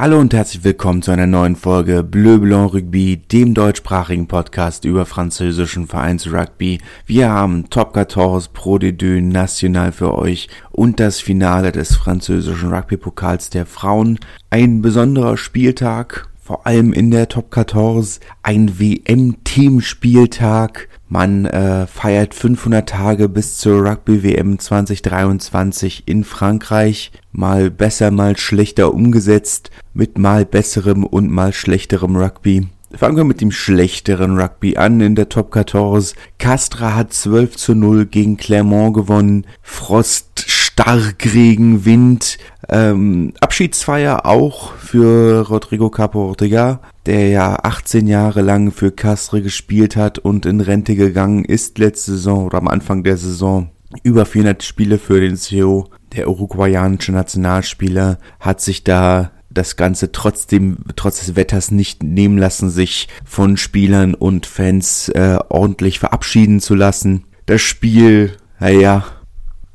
Hallo und herzlich willkommen zu einer neuen Folge Bleu Blanc Rugby, dem deutschsprachigen Podcast über französischen Vereinsrugby. Wir haben Top 14 Pro D2 National für euch und das Finale des französischen Rugby-Pokals der Frauen. Ein besonderer Spieltag, vor allem in der Top 14, ein WM-Teamspieltag. Man äh, feiert 500 Tage bis zur Rugby WM 2023 in Frankreich. Mal besser, mal schlechter umgesetzt, mit mal besserem und mal schlechterem Rugby. Fangen wir mit dem schlechteren Rugby an in der Top 14. Castra hat 12 zu 0 gegen Clermont gewonnen. Frost, Starkregen, Wind. Ähm, Abschiedsfeier auch für Rodrigo Capo Ortega, der ja 18 Jahre lang für Castre gespielt hat und in Rente gegangen ist letzte Saison oder am Anfang der Saison. Über 400 Spiele für den CEO. Der uruguayanische Nationalspieler hat sich da das Ganze trotzdem, trotz des Wetters nicht nehmen lassen, sich von Spielern und Fans äh, ordentlich verabschieden zu lassen. Das Spiel, naja,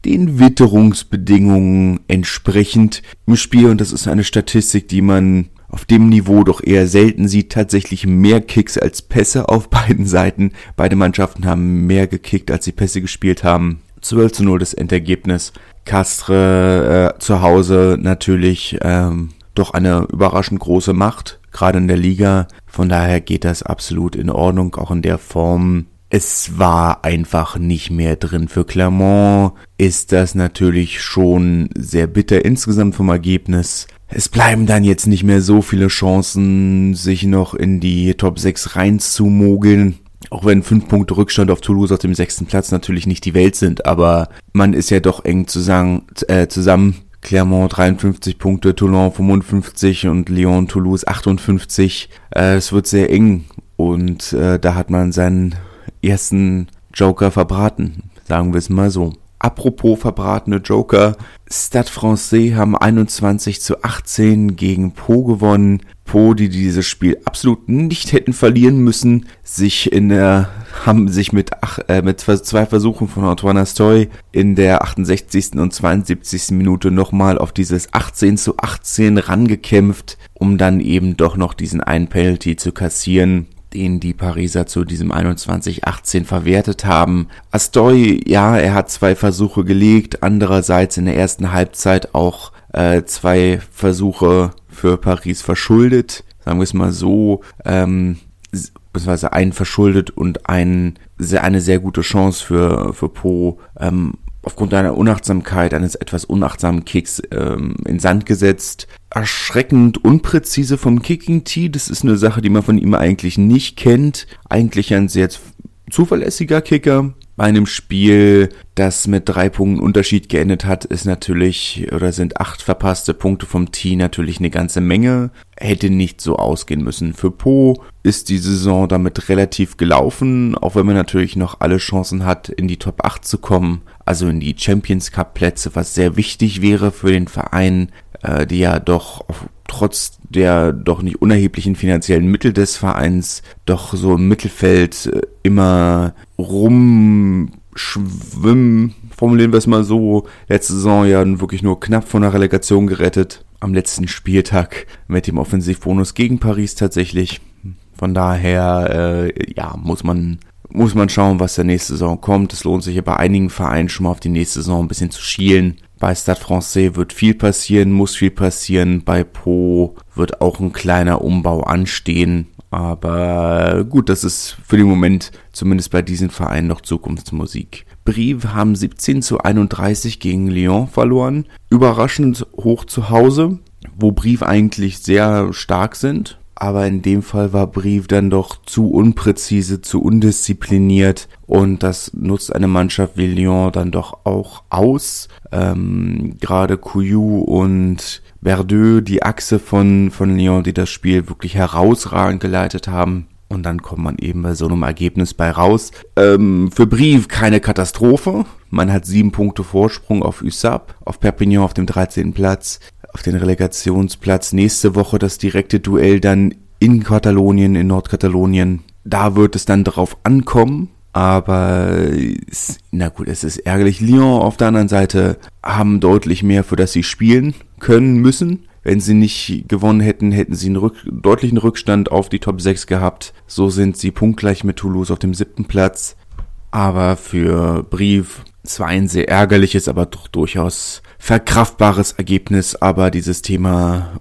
den Witterungsbedingungen entsprechend im Spiel, und das ist eine Statistik, die man auf dem Niveau doch eher selten sieht, tatsächlich mehr Kicks als Pässe auf beiden Seiten. Beide Mannschaften haben mehr gekickt, als sie Pässe gespielt haben. 12 zu 0 das Endergebnis. Castre äh, zu Hause natürlich ähm, doch eine überraschend große Macht, gerade in der Liga. Von daher geht das absolut in Ordnung, auch in der Form. Es war einfach nicht mehr drin. Für Clermont ist das natürlich schon sehr bitter insgesamt vom Ergebnis. Es bleiben dann jetzt nicht mehr so viele Chancen, sich noch in die Top 6 reinzumogeln. Auch wenn fünf Punkte Rückstand auf Toulouse auf dem sechsten Platz natürlich nicht die Welt sind, aber man ist ja doch eng zusammen, äh, zusammen Clermont 53 Punkte, Toulon 55 und Lyon Toulouse 58. Äh, es wird sehr eng und äh, da hat man seinen ersten Joker verbraten, sagen wir es mal so. Apropos verbratene Joker, Stade Francais haben 21 zu 18 gegen Po gewonnen. Po, die dieses Spiel absolut nicht hätten verlieren müssen, sich in der, haben sich mit, ach, äh, mit zwei Versuchen von Antoine Astoy in der 68. und 72. Minute nochmal auf dieses 18 zu 18 rangekämpft, um dann eben doch noch diesen einen Penalty zu kassieren den die Pariser zu diesem 21-18 verwertet haben. Astoy, ja, er hat zwei Versuche gelegt, andererseits in der ersten Halbzeit auch äh, zwei Versuche für Paris verschuldet. Sagen wir es mal so, ähm, beziehungsweise einen verschuldet und ein, eine sehr gute Chance für, für Po ähm, aufgrund einer Unachtsamkeit, eines etwas unachtsamen Kicks ähm, in Sand gesetzt. Erschreckend unpräzise vom Kicking Tee. Das ist eine Sache, die man von ihm eigentlich nicht kennt. Eigentlich ein sehr zuverlässiger Kicker. Bei einem Spiel, das mit drei Punkten Unterschied geendet hat, ist natürlich oder sind acht verpasste Punkte vom Tee natürlich eine ganze Menge. Hätte nicht so ausgehen müssen. Für Po ist die Saison damit relativ gelaufen, auch wenn man natürlich noch alle Chancen hat, in die Top 8 zu kommen also in die Champions Cup Plätze, was sehr wichtig wäre für den Verein, äh, die ja doch trotz der doch nicht unerheblichen finanziellen Mittel des Vereins doch so im Mittelfeld äh, immer rumschwimmen, formulieren wir es mal so. Letzte Saison ja wirklich nur knapp von der Relegation gerettet. Am letzten Spieltag mit dem Offensivbonus gegen Paris tatsächlich. Von daher, äh, ja, muss man muss man schauen, was der nächste Saison kommt. Es lohnt sich ja bei einigen Vereinen schon mal auf die nächste Saison ein bisschen zu schielen. Bei Stade Francais wird viel passieren, muss viel passieren. Bei Po wird auch ein kleiner Umbau anstehen. Aber gut, das ist für den Moment zumindest bei diesen Vereinen noch Zukunftsmusik. Brive haben 17 zu 31 gegen Lyon verloren. Überraschend hoch zu Hause, wo Brive eigentlich sehr stark sind aber in dem Fall war Brief dann doch zu unpräzise, zu undiszipliniert und das nutzt eine Mannschaft wie Lyon dann doch auch aus. Ähm, Gerade Couillou und Verdeux, die Achse von, von Lyon, die das Spiel wirklich herausragend geleitet haben. Und dann kommt man eben bei so einem Ergebnis bei raus. Ähm, für Brief keine Katastrophe. Man hat sieben Punkte Vorsprung auf USAP, auf Perpignan auf dem 13. Platz auf den Relegationsplatz. Nächste Woche das direkte Duell dann in Katalonien, in Nordkatalonien. Da wird es dann drauf ankommen. Aber na gut, es ist ärgerlich. Lyon auf der anderen Seite haben deutlich mehr, für das sie spielen können müssen. Wenn sie nicht gewonnen hätten, hätten sie einen Rück deutlichen Rückstand auf die Top 6 gehabt. So sind sie punktgleich mit Toulouse auf dem siebten Platz. Aber für Brief zwar ein sehr ärgerliches, aber doch durchaus verkraftbares Ergebnis. Aber dieses Thema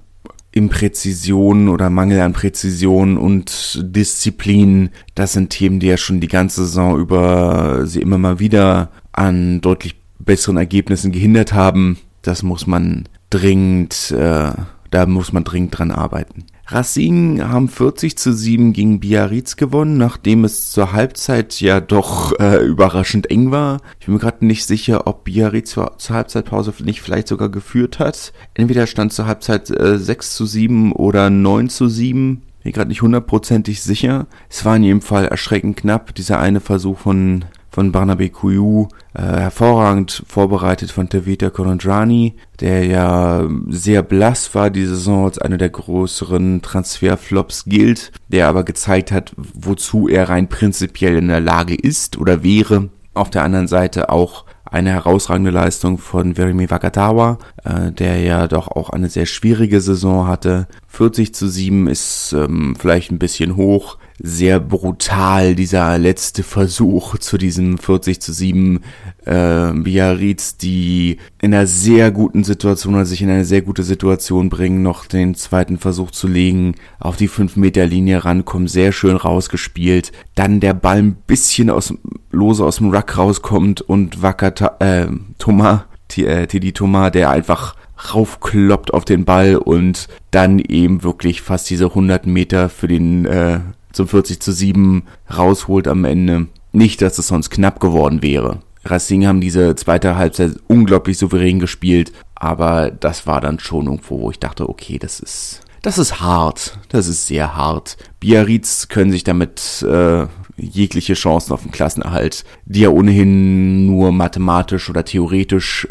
Impräzision oder Mangel an Präzision und Disziplin, das sind Themen, die ja schon die ganze Saison über sie immer mal wieder an deutlich besseren Ergebnissen gehindert haben. Das muss man dringend, äh, da muss man dringend dran arbeiten. Racing haben 40 zu 7 gegen Biarritz gewonnen, nachdem es zur Halbzeit ja doch äh, überraschend eng war. Ich bin mir gerade nicht sicher, ob Biarritz zur, zur, Halbzeitpause nicht vielleicht sogar geführt hat. Entweder stand zur Halbzeit äh, 6 zu 7 oder 9 zu 7. Bin gerade nicht hundertprozentig sicher. Es war in jedem Fall erschreckend knapp. Dieser eine Versuch von von Barnaby Kuyu, äh, hervorragend vorbereitet von Tevita Korondrani, der ja sehr blass war die Saison als einer der größeren Transferflops gilt, der aber gezeigt hat, wozu er rein prinzipiell in der Lage ist oder wäre. Auf der anderen Seite auch eine herausragende Leistung von Verimi Wakatawa, äh, der ja doch auch eine sehr schwierige Saison hatte. 40 zu 7 ist ähm, vielleicht ein bisschen hoch sehr brutal, dieser letzte Versuch zu diesem 40 zu 7 äh, Biarritz, die in einer sehr guten Situation, also sich in eine sehr gute Situation bringen, noch den zweiten Versuch zu legen, auf die 5 Meter Linie rankommen, sehr schön rausgespielt, dann der Ball ein bisschen aus, lose aus dem Ruck rauskommt und Wakata, äh, Thomas, äh, Tidi Thomas, der einfach raufkloppt auf den Ball und dann eben wirklich fast diese 100 Meter für den äh, zum 40 zu 7 rausholt am Ende. Nicht, dass es sonst knapp geworden wäre. Racing haben diese zweite Halbzeit unglaublich souverän gespielt, aber das war dann schon irgendwo, wo ich dachte, okay, das ist, das ist hart, das ist sehr hart. Biarritz können sich damit äh, jegliche Chancen auf den Klassenerhalt, die ja ohnehin nur mathematisch oder theoretisch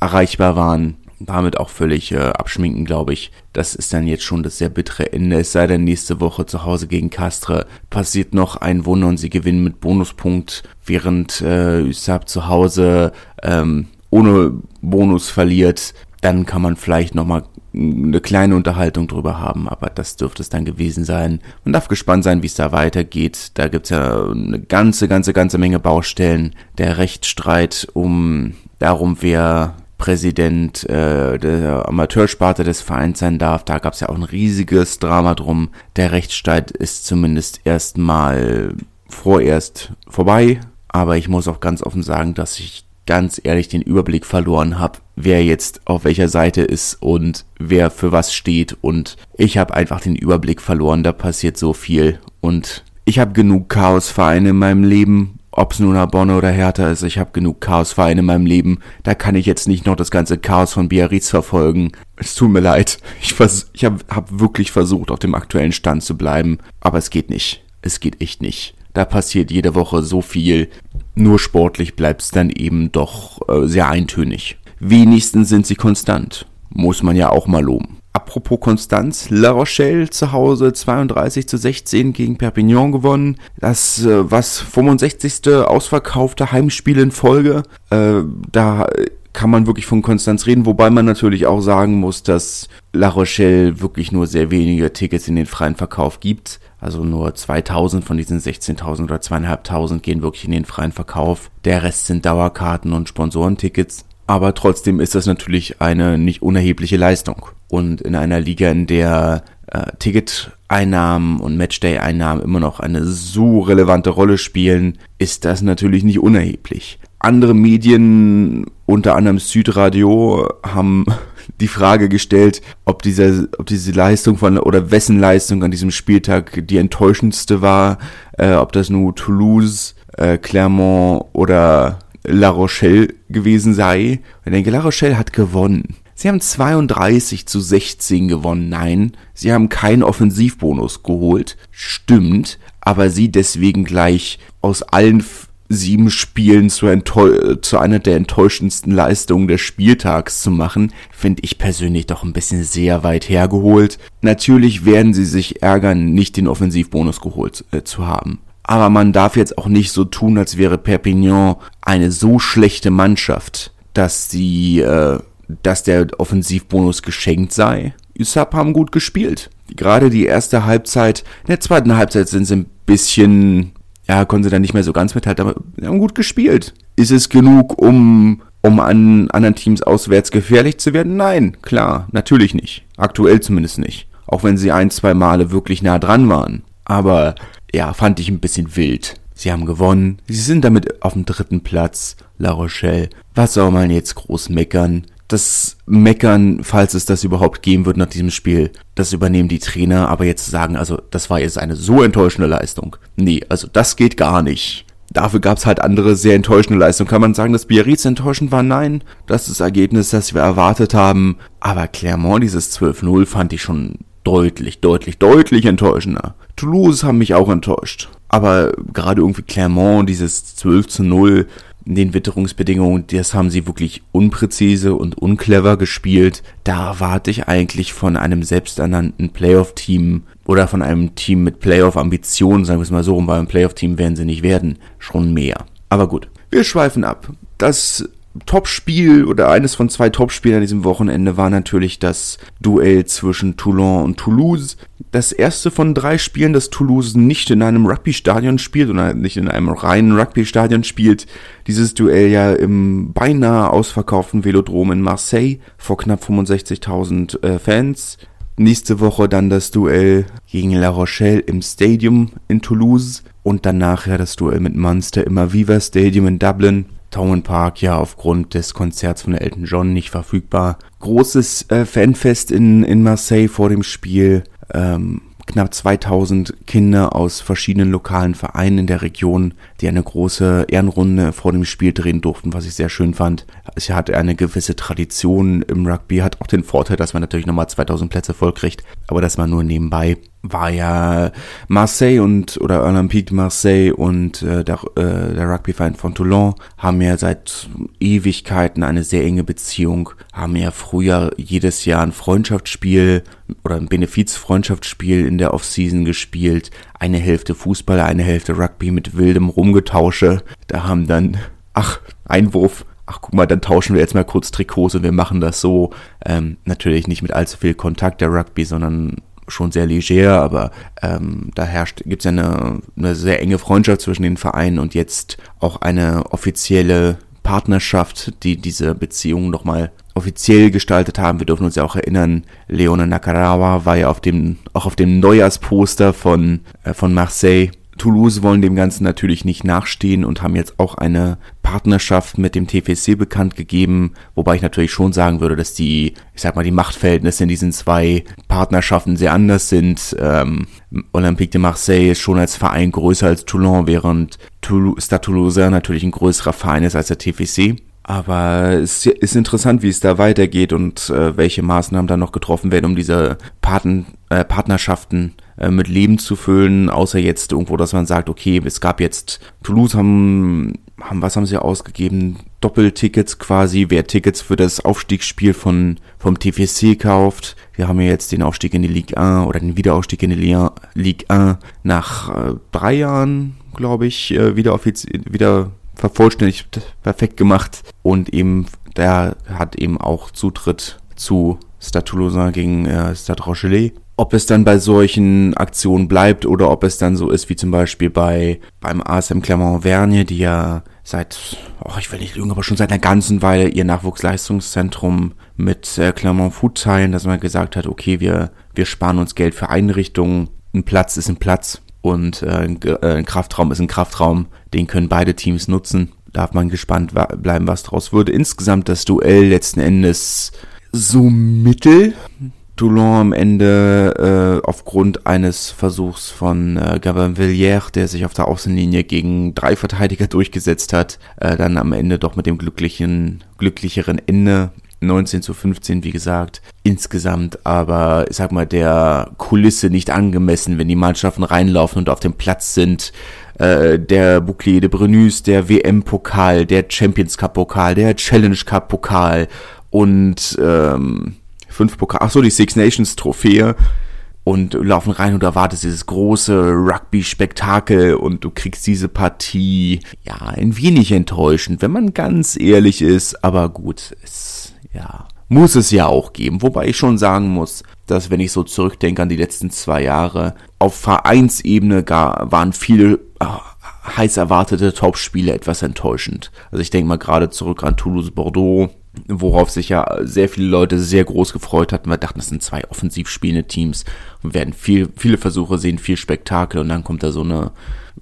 erreichbar waren, damit auch völlig äh, abschminken, glaube ich. Das ist dann jetzt schon das sehr bittere Ende. Es sei denn, nächste Woche zu Hause gegen Castre passiert noch ein Wunder und sie gewinnen mit Bonuspunkt, während äh, Usab zu Hause ähm, ohne Bonus verliert. Dann kann man vielleicht nochmal eine kleine Unterhaltung drüber haben, aber das dürfte es dann gewesen sein. Man darf gespannt sein, wie es da weitergeht. Da gibt's ja eine ganze, ganze, ganze Menge Baustellen. Der Rechtsstreit um darum, wer Präsident äh, der Amateursparte des Vereins sein darf. Da gab es ja auch ein riesiges Drama drum. Der Rechtsstreit ist zumindest erstmal vorerst vorbei. Aber ich muss auch ganz offen sagen, dass ich ganz ehrlich den Überblick verloren habe, wer jetzt auf welcher Seite ist und wer für was steht. Und ich habe einfach den Überblick verloren. Da passiert so viel. Und ich habe genug Chaosvereine in meinem Leben ob es nun Bonne oder Hertha ist, ich habe genug Chaosvereine in meinem Leben. Da kann ich jetzt nicht noch das ganze Chaos von Biarritz verfolgen. Es tut mir leid. Ich, vers ich habe hab wirklich versucht, auf dem aktuellen Stand zu bleiben. Aber es geht nicht. Es geht echt nicht. Da passiert jede Woche so viel. Nur sportlich bleibt es dann eben doch äh, sehr eintönig. Wenigstens sind sie konstant. Muss man ja auch mal loben. Apropos Konstanz, La Rochelle zu Hause 32 zu 16 gegen Perpignan gewonnen. Das äh, was 65. ausverkaufte Heimspiel in Folge. Äh, da kann man wirklich von Konstanz reden, wobei man natürlich auch sagen muss, dass La Rochelle wirklich nur sehr wenige Tickets in den freien Verkauf gibt. Also nur 2000 von diesen 16.000 oder 2.500 gehen wirklich in den freien Verkauf. Der Rest sind Dauerkarten und Sponsorentickets. Aber trotzdem ist das natürlich eine nicht unerhebliche Leistung. Und in einer Liga, in der äh, Ticket-Einnahmen und Matchday-Einnahmen immer noch eine so relevante Rolle spielen, ist das natürlich nicht unerheblich. Andere Medien, unter anderem Südradio, haben die Frage gestellt, ob diese, ob diese Leistung von oder wessen Leistung an diesem Spieltag die enttäuschendste war, äh, ob das nur Toulouse, äh, Clermont oder La Rochelle gewesen sei. Ich denke, La Rochelle hat gewonnen. Sie haben 32 zu 16 gewonnen. Nein, sie haben keinen Offensivbonus geholt. Stimmt, aber sie deswegen gleich aus allen sieben Spielen zu, zu einer der enttäuschendsten Leistungen des Spieltags zu machen, finde ich persönlich doch ein bisschen sehr weit hergeholt. Natürlich werden sie sich ärgern, nicht den Offensivbonus geholt äh, zu haben. Aber man darf jetzt auch nicht so tun, als wäre Perpignan eine so schlechte Mannschaft, dass sie, äh, dass der Offensivbonus geschenkt sei. USAP haben gut gespielt. Gerade die erste Halbzeit, in der zweiten Halbzeit sind sie ein bisschen, ja, konnten sie dann nicht mehr so ganz mithalten, aber haben gut gespielt. Ist es genug, um, um an anderen Teams auswärts gefährlich zu werden? Nein, klar, natürlich nicht. Aktuell zumindest nicht. Auch wenn sie ein, zwei Male wirklich nah dran waren. Aber ja, fand ich ein bisschen wild. Sie haben gewonnen. Sie sind damit auf dem dritten Platz. La Rochelle. Was soll man jetzt groß meckern? Das Meckern, falls es das überhaupt geben wird nach diesem Spiel, das übernehmen die Trainer. Aber jetzt sagen, also das war jetzt eine so enttäuschende Leistung. Nee, also das geht gar nicht. Dafür gab es halt andere sehr enttäuschende Leistungen. Kann man sagen, dass Biarritz enttäuschend war? Nein. Das ist das Ergebnis, das wir erwartet haben. Aber Clermont, dieses 12-0, fand ich schon deutlich, deutlich, deutlich enttäuschender. Toulouse haben mich auch enttäuscht. Aber gerade irgendwie Clermont, dieses 12 zu 0 in den Witterungsbedingungen, das haben sie wirklich unpräzise und unclever gespielt. Da erwarte ich eigentlich von einem selbsternannten Playoff-Team oder von einem Team mit Playoff-Ambitionen, sagen wir es mal so, weil ein Playoff-Team werden sie nicht werden, schon mehr. Aber gut, wir schweifen ab. Das Topspiel oder eines von zwei Topspielen an diesem Wochenende war natürlich das Duell zwischen Toulon und Toulouse. Das erste von drei Spielen, das Toulouse nicht in einem Rugby-Stadion spielt oder nicht in einem reinen Rugby-Stadion spielt. Dieses Duell ja im beinahe ausverkauften Velodrom in Marseille vor knapp 65.000 äh, Fans. Nächste Woche dann das Duell gegen La Rochelle im Stadium in Toulouse und danach ja das Duell mit Munster im Aviva Stadium in Dublin. Town Park ja aufgrund des Konzerts von Elton John nicht verfügbar. Großes äh, Fanfest in, in Marseille vor dem Spiel. Ähm, knapp 2000 Kinder aus verschiedenen lokalen Vereinen in der Region, die eine große Ehrenrunde vor dem Spiel drehen durften, was ich sehr schön fand. Es hat eine gewisse Tradition im Rugby, hat auch den Vorteil, dass man natürlich nochmal 2000 Plätze voll kriegt, aber das war nur nebenbei war ja Marseille und oder Olympique Marseille und äh, der, äh, der Rugbyverein von Toulon haben ja seit Ewigkeiten eine sehr enge Beziehung, haben ja früher jedes Jahr ein Freundschaftsspiel oder ein Benefizfreundschaftsspiel in der Offseason gespielt, eine Hälfte Fußball, eine Hälfte Rugby mit wildem Rumgetausche. Da haben dann, ach, Einwurf, ach guck mal, dann tauschen wir jetzt mal kurz Trikots und wir machen das so. Ähm, natürlich nicht mit allzu viel Kontakt der Rugby, sondern schon sehr leger, aber ähm, da herrscht, gibt es ja eine, eine sehr enge Freundschaft zwischen den Vereinen und jetzt auch eine offizielle Partnerschaft, die diese Beziehung nochmal offiziell gestaltet haben. Wir dürfen uns ja auch erinnern, Leone Nakarawa war ja auf dem, auch auf dem Neujahrsposter von, äh, von Marseille Toulouse wollen dem Ganzen natürlich nicht nachstehen und haben jetzt auch eine Partnerschaft mit dem TFC bekannt gegeben, wobei ich natürlich schon sagen würde, dass die, ich sag mal, die Machtverhältnisse in diesen zwei Partnerschaften sehr anders sind. Ähm, Olympique de Marseille ist schon als Verein größer als Toulon, während Toulouse, Stade Toulouse natürlich ein größerer Verein ist als der TFC. Aber es ist interessant, wie es da weitergeht und äh, welche Maßnahmen da noch getroffen werden, um diese Paten, äh, Partnerschaften äh, mit Leben zu füllen, außer jetzt irgendwo, dass man sagt, okay, es gab jetzt, Toulouse haben, haben was haben sie ausgegeben? Doppeltickets quasi, wer Tickets für das Aufstiegsspiel von, vom TFC kauft. Wir haben ja jetzt den Aufstieg in die Ligue 1 oder den Wiederaufstieg in die Ligue 1 nach äh, drei Jahren, glaube ich, äh, wieder offiziell, wieder vervollständigt, perfekt gemacht und eben, der hat eben auch Zutritt zu Stade Toulousain gegen äh, Stade Rochelet. Ob es dann bei solchen Aktionen bleibt oder ob es dann so ist wie zum Beispiel bei beim ASM Clermont-Vergne, die ja seit, oh, ich will nicht lügen, aber schon seit einer ganzen Weile ihr Nachwuchsleistungszentrum mit äh, Clermont Food teilen, dass man gesagt hat, okay, wir, wir sparen uns Geld für Einrichtungen, ein Platz ist ein Platz und äh, ein, äh, ein Kraftraum ist ein Kraftraum, den können beide Teams nutzen. Darf man gespannt bleiben, was draus würde. Insgesamt das Duell letzten Endes so mittel. Toulon am Ende äh, aufgrund eines Versuchs von äh, Gabin Villiers, der sich auf der Außenlinie gegen drei Verteidiger durchgesetzt hat, äh, dann am Ende doch mit dem glücklichen, glücklicheren Ende 19 zu 15, wie gesagt. Insgesamt aber, ich sag mal, der Kulisse nicht angemessen, wenn die Mannschaften reinlaufen und auf dem Platz sind. Äh, der Bouclier de Brenus, der WM-Pokal, der Champions Cup-Pokal, der Challenge Cup-Pokal und ähm, fünf Pokal, ach so, die Six Nations Trophäe und laufen rein und erwartest dieses große Rugby-Spektakel und du kriegst diese Partie, ja, ein wenig enttäuschend, wenn man ganz ehrlich ist, aber gut, es, ja, muss es ja auch geben. Wobei ich schon sagen muss, dass wenn ich so zurückdenke an die letzten zwei Jahre, auf Vereinsebene gar, waren viele ah, heiß erwartete Topspiele etwas enttäuschend. Also ich denke mal gerade zurück an Toulouse-Bordeaux, worauf sich ja sehr viele Leute sehr groß gefreut hatten. Wir dachten, das sind zwei offensiv spielende Teams und werden viel, viele Versuche sehen, viel Spektakel und dann kommt da so eine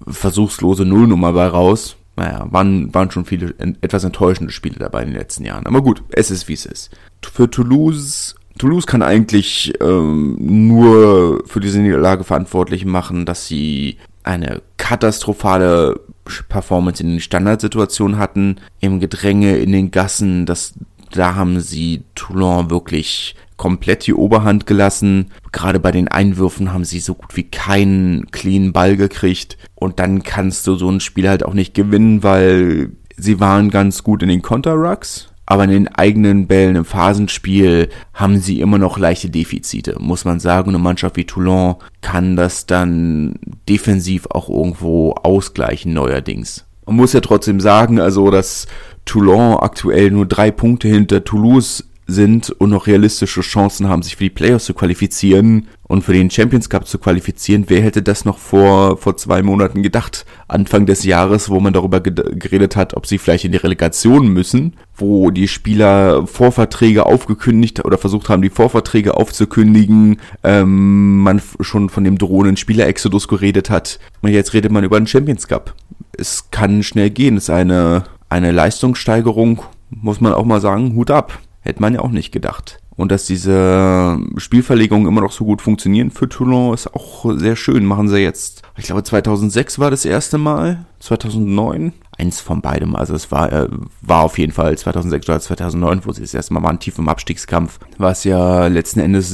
versuchslose Nullnummer bei raus. Naja, waren, waren schon viele etwas enttäuschende Spiele dabei in den letzten Jahren. Aber gut, es ist wie es ist. Für Toulouse Toulouse kann eigentlich ähm, nur für diese Niederlage verantwortlich machen, dass sie eine katastrophale Performance in den Standardsituationen hatten, im Gedränge, in den Gassen, das, da haben sie Toulon wirklich komplett die Oberhand gelassen. Gerade bei den Einwürfen haben sie so gut wie keinen clean Ball gekriegt. Und dann kannst du so ein Spiel halt auch nicht gewinnen, weil sie waren ganz gut in den Konterrucks aber in den eigenen Bällen im Phasenspiel haben sie immer noch leichte Defizite, muss man sagen. Eine Mannschaft wie Toulon kann das dann defensiv auch irgendwo ausgleichen neuerdings. Man muss ja trotzdem sagen, also dass Toulon aktuell nur drei Punkte hinter Toulouse sind und noch realistische Chancen haben, sich für die Playoffs zu qualifizieren und für den Champions Cup zu qualifizieren. Wer hätte das noch vor, vor zwei Monaten gedacht? Anfang des Jahres, wo man darüber geredet hat, ob sie vielleicht in die Relegation müssen, wo die Spieler Vorverträge aufgekündigt oder versucht haben, die Vorverträge aufzukündigen, ähm, man schon von dem drohenden Spieler-Exodus geredet hat. Und jetzt redet man über den Champions Cup. Es kann schnell gehen. Es ist eine, eine Leistungssteigerung, muss man auch mal sagen, Hut ab. Hätte man ja auch nicht gedacht. Und dass diese Spielverlegungen immer noch so gut funktionieren für Toulon ist auch sehr schön. Machen sie jetzt, ich glaube 2006 war das erste Mal, 2009, eins von beidem. Also es war, äh, war auf jeden Fall 2006 oder 2009, wo sie das erste Mal waren, tief im Abstiegskampf, was ja letzten Endes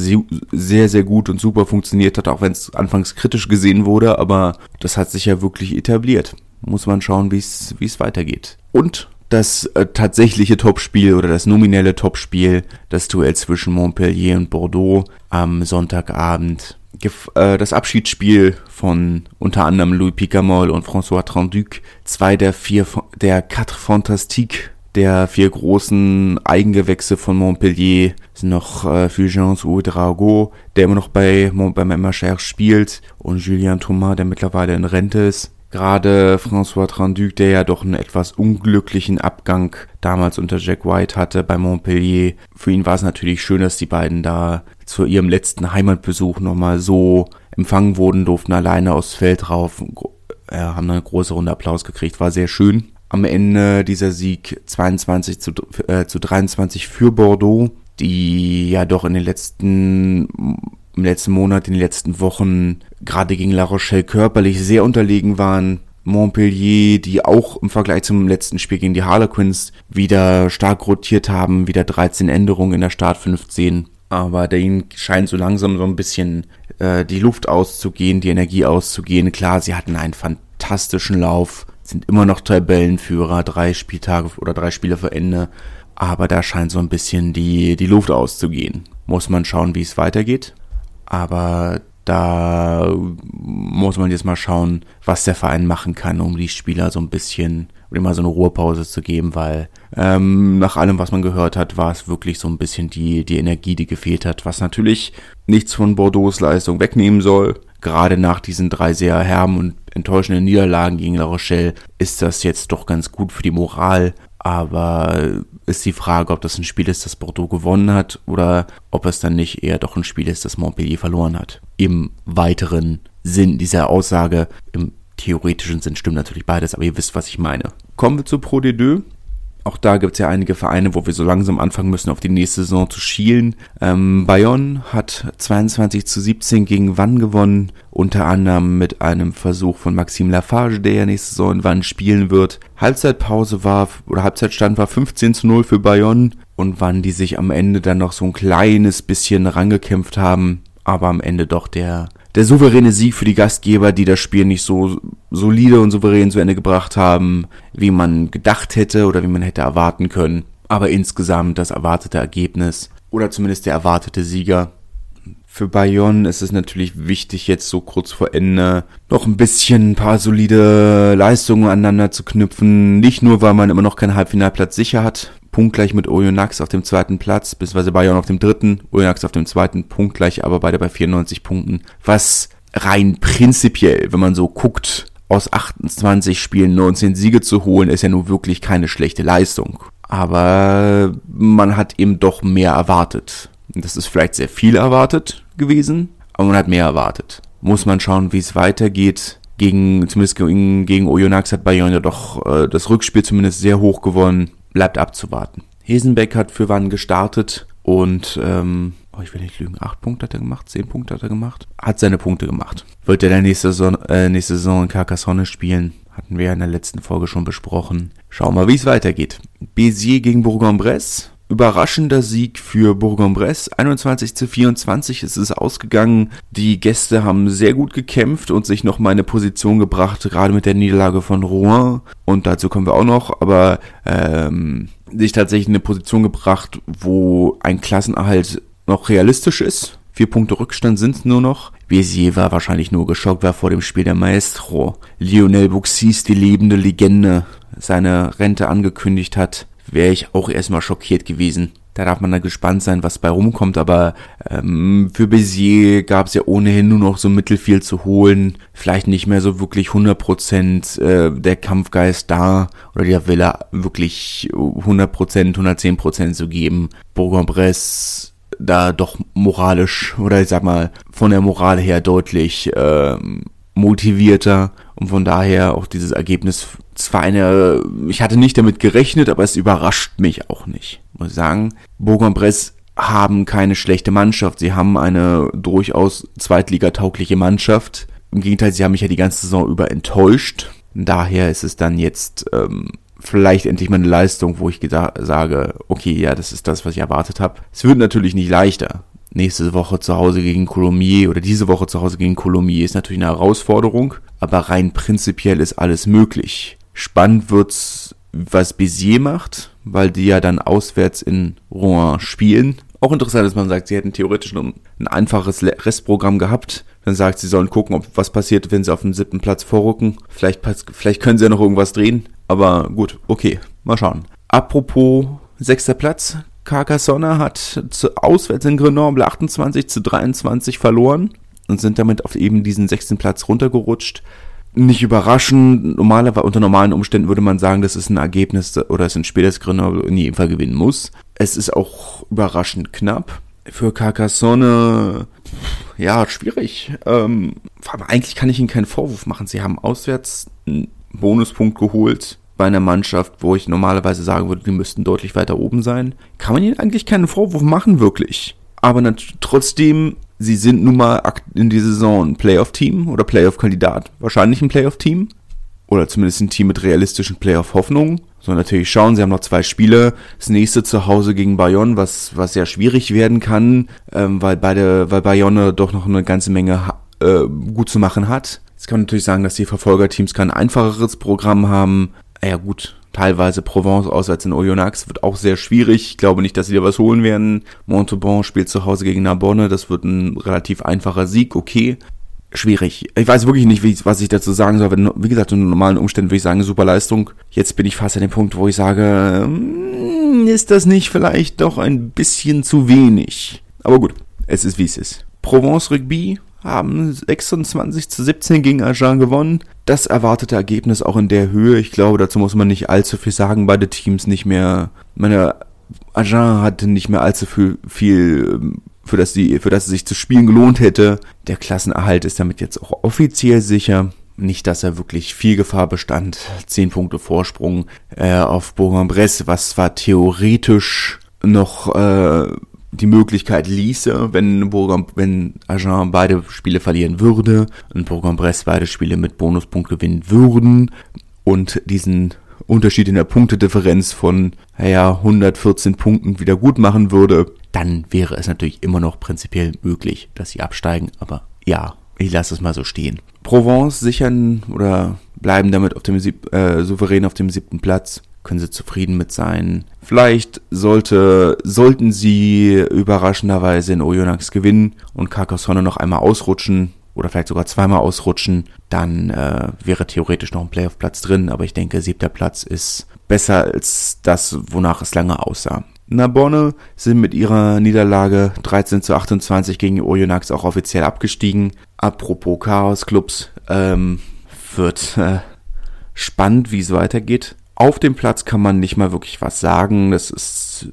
sehr, sehr gut und super funktioniert hat, auch wenn es anfangs kritisch gesehen wurde, aber das hat sich ja wirklich etabliert. Muss man schauen, wie es wie es weitergeht. Und das äh, tatsächliche Topspiel oder das nominelle Topspiel, das Duell zwischen Montpellier und Bordeaux am Sonntagabend. Gef äh, das Abschiedsspiel von unter anderem Louis Picamol und François Tranduc, zwei der vier der Quatre Fantastiques der vier großen Eigengewächse von Montpellier sind noch äh, Fulgence Ouedraogo, der immer noch bei, beim MHR spielt, und Julien Thomas, der mittlerweile in Rente ist. Gerade François Tranduc, der ja doch einen etwas unglücklichen Abgang damals unter Jack White hatte bei Montpellier. Für ihn war es natürlich schön, dass die beiden da zu ihrem letzten Heimatbesuch nochmal so empfangen wurden, durften alleine aufs Feld rauf, äh, haben eine große Runde Applaus gekriegt, war sehr schön. Am Ende dieser Sieg 22 zu, äh, zu 23 für Bordeaux, die ja doch in den letzten im letzten Monat, in den letzten Wochen gerade gegen La Rochelle körperlich sehr unterlegen waren. Montpellier, die auch im Vergleich zum letzten Spiel gegen die Harlequins wieder stark rotiert haben, wieder 13 Änderungen in der Start 15. Aber denen scheint so langsam so ein bisschen äh, die Luft auszugehen, die Energie auszugehen. Klar, sie hatten einen fantastischen Lauf, sind immer noch Tabellenführer, drei Spieltage oder drei Spiele vor Ende. Aber da scheint so ein bisschen die, die Luft auszugehen. Muss man schauen, wie es weitergeht. Aber da muss man jetzt mal schauen, was der Verein machen kann, um die Spieler so ein bisschen, immer so eine Ruhepause zu geben, weil ähm, nach allem, was man gehört hat, war es wirklich so ein bisschen die, die Energie, die gefehlt hat, was natürlich nichts von Bordeaux Leistung wegnehmen soll. Gerade nach diesen drei sehr herben und enttäuschenden Niederlagen gegen La Rochelle ist das jetzt doch ganz gut für die Moral aber ist die Frage, ob das ein Spiel ist, das Bordeaux gewonnen hat oder ob es dann nicht eher doch ein Spiel ist, das Montpellier verloren hat. Im weiteren Sinn dieser Aussage, im theoretischen Sinn stimmt natürlich beides, aber ihr wisst, was ich meine. Kommen wir zu Pro D2. Auch da gibt es ja einige Vereine, wo wir so langsam anfangen müssen, auf die nächste Saison zu schielen. Ähm, Bayonne hat 22 zu 17 gegen Wann gewonnen, unter anderem mit einem Versuch von Maxime Lafarge, der ja nächste Saison in Wann spielen wird. Halbzeitpause war, oder Halbzeitstand war 15 zu 0 für Bayonne und Wann, die sich am Ende dann noch so ein kleines bisschen rangekämpft haben, aber am Ende doch der der souveräne Sieg für die Gastgeber, die das Spiel nicht so solide und souverän zu Ende gebracht haben, wie man gedacht hätte oder wie man hätte erwarten können. Aber insgesamt das erwartete Ergebnis oder zumindest der erwartete Sieger. Für Bayonne ist es natürlich wichtig, jetzt so kurz vor Ende noch ein bisschen ein paar solide Leistungen aneinander zu knüpfen. Nicht nur, weil man immer noch keinen Halbfinalplatz sicher hat punktgleich mit Oyonnax auf dem zweiten Platz, beziehungsweise Bayern auf dem dritten, Oyonnax auf dem zweiten, punktgleich, aber beide bei 94 Punkten. Was rein prinzipiell, wenn man so guckt, aus 28 Spielen 19 Siege zu holen, ist ja nun wirklich keine schlechte Leistung. Aber man hat eben doch mehr erwartet. Das ist vielleicht sehr viel erwartet gewesen, aber man hat mehr erwartet. Muss man schauen, wie es weitergeht. Gegen, zumindest gegen, gegen Oyonnax hat Bayern ja doch äh, das Rückspiel zumindest sehr hoch gewonnen. Bleibt abzuwarten. Hesenbeck hat für Wann gestartet und ähm, oh, ich will nicht lügen, acht Punkte hat er gemacht, zehn Punkte hat er gemacht, hat seine Punkte gemacht. Wird er dann nächste Saison, äh, nächste Saison in Carcassonne spielen? Hatten wir ja in der letzten Folge schon besprochen. Schauen wir wie es weitergeht. Béziers gegen Bourg-en-Bresse. Überraschender Sieg für Bourg-en-Bresse. 21 zu 24 ist es ausgegangen. Die Gäste haben sehr gut gekämpft und sich noch mal in eine Position gebracht, gerade mit der Niederlage von Rouen. Und dazu kommen wir auch noch. Aber ähm, sich tatsächlich in eine Position gebracht, wo ein Klassenerhalt noch realistisch ist. Vier Punkte Rückstand sind nur noch. Bézier war wahrscheinlich nur geschockt, weil vor dem Spiel der Maestro Lionel Buxis, die lebende Legende, seine Rente angekündigt hat. Wäre ich auch erstmal schockiert gewesen. Da darf man dann gespannt sein, was bei rumkommt, aber ähm, für Bézier gab es ja ohnehin nur noch so mittelfiel zu holen. Vielleicht nicht mehr so wirklich 100% äh, der Kampfgeist da oder der Wille wirklich 100%, 110% zu geben. Bourg-en-Bresse da doch moralisch oder ich sag mal von der Moral her deutlich äh, motivierter und von daher auch dieses Ergebnis zwar eine, ich hatte nicht damit gerechnet, aber es überrascht mich auch nicht, muss ich sagen. Bourg-en-Bresse haben keine schlechte Mannschaft, sie haben eine durchaus zweitligataugliche Mannschaft. Im Gegenteil, sie haben mich ja die ganze Saison über enttäuscht. Daher ist es dann jetzt ähm, vielleicht endlich mal eine Leistung, wo ich sage, okay, ja, das ist das, was ich erwartet habe. Es wird natürlich nicht leichter. Nächste Woche zu Hause gegen Colomiers oder diese Woche zu Hause gegen Colomiers ist natürlich eine Herausforderung, aber rein prinzipiell ist alles möglich. Spannend wird's, was Bézier macht, weil die ja dann auswärts in Rouen spielen. Auch interessant, dass man sagt, sie hätten theoretisch ein, ein einfaches Restprogramm gehabt. Dann sagt, sie sollen gucken, ob was passiert, wenn sie auf dem siebten Platz vorrücken. Vielleicht, vielleicht können sie ja noch irgendwas drehen. Aber gut, okay, mal schauen. Apropos sechster Platz. Carcassonne hat zu, auswärts in Grenoble 28 zu 23 verloren und sind damit auf eben diesen sechsten Platz runtergerutscht. Nicht überraschend, normalerweise unter normalen Umständen würde man sagen, das ist ein Ergebnis oder es ist ein Spiel, das Grenoble in jedem Fall gewinnen muss. Es ist auch überraschend knapp. Für Carcassonne, ja, schwierig. Ähm, aber eigentlich kann ich ihnen keinen Vorwurf machen. Sie haben auswärts einen Bonuspunkt geholt bei einer Mannschaft, wo ich normalerweise sagen würde, die müssten deutlich weiter oben sein, kann man ihnen eigentlich keinen Vorwurf machen, wirklich. Aber trotzdem, sie sind nun mal in dieser Saison ein Playoff-Team oder Playoff-Kandidat. Wahrscheinlich ein Playoff-Team. Oder zumindest ein Team mit realistischen Playoff-Hoffnungen. So natürlich schauen, sie haben noch zwei Spiele. Das nächste zu Hause gegen Bayonne, was, was sehr schwierig werden kann, ähm, weil beide, weil Bayonne doch noch eine ganze Menge äh, gut zu machen hat. Jetzt kann man natürlich sagen, dass die Verfolgerteams kein einfacheres Programm haben ja gut, teilweise Provence auswärts in Oyonnax wird auch sehr schwierig. Ich glaube nicht, dass sie da was holen werden. Montauban spielt zu Hause gegen Narbonne. Das wird ein relativ einfacher Sieg. Okay. Schwierig. Ich weiß wirklich nicht, wie, was ich dazu sagen soll. Wenn, wie gesagt, in normalen Umständen würde ich sagen, super Leistung. Jetzt bin ich fast an dem Punkt, wo ich sage, hm, ist das nicht vielleicht doch ein bisschen zu wenig? Aber gut, es ist wie es ist. Provence Rugby haben 26 zu 17 gegen Agen gewonnen. Das erwartete Ergebnis auch in der Höhe. Ich glaube, dazu muss man nicht allzu viel sagen. Beide Teams nicht mehr. Meine Agen hatte nicht mehr allzu viel, viel für das sie, für das es sich zu spielen gelohnt hätte. Der Klassenerhalt ist damit jetzt auch offiziell sicher. Nicht, dass er wirklich viel Gefahr bestand. Zehn Punkte Vorsprung äh, auf Bourg-en-Bresse, was zwar theoretisch noch äh, die Möglichkeit ließe, wenn Bourg wenn Agen beide Spiele verlieren würde und Bourg-en-Bresse beide Spiele mit Bonuspunkt gewinnen würden und diesen Unterschied in der Punktedifferenz von naja, 114 Punkten wieder gut machen würde, dann wäre es natürlich immer noch prinzipiell möglich, dass sie absteigen, aber ja, ich lasse es mal so stehen. Provence sichern oder bleiben damit auf dem äh, souverän auf dem siebten Platz können sie zufrieden mit sein. Vielleicht sollte, sollten sie überraschenderweise in Oyonnax gewinnen und Carcassonne noch einmal ausrutschen, oder vielleicht sogar zweimal ausrutschen, dann äh, wäre theoretisch noch ein Playoff-Platz drin, aber ich denke, siebter Platz ist besser als das, wonach es lange aussah. Narbonne sind mit ihrer Niederlage 13 zu 28 gegen Oyonnax auch offiziell abgestiegen. Apropos Chaos-Clubs, ähm, wird äh, spannend, wie es weitergeht. Auf dem Platz kann man nicht mal wirklich was sagen. Das ist